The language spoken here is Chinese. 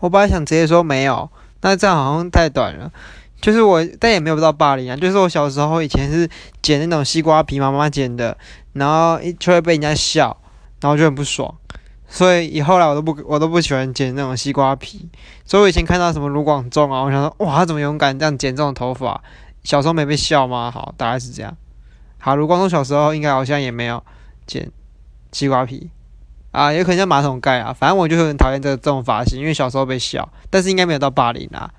我本来想直接说没有，那这样好像太短了。就是我，但也没有到霸凌啊。就是我小时候以前是剪那种西瓜皮，妈妈剪的，然后一就会被人家笑，然后就很不爽。所以以后来我都不我都不喜欢剪那种西瓜皮。所以我以前看到什么卢广仲啊，我想说哇，他怎么勇敢这样剪这种头发？小时候没被笑吗？好，大概是这样。好，卢广仲小时候应该好像也没有剪西瓜皮啊，也可能像马桶盖啊。反正我就很讨厌这这种发型，因为小时候被笑，但是应该没有到霸凌啊。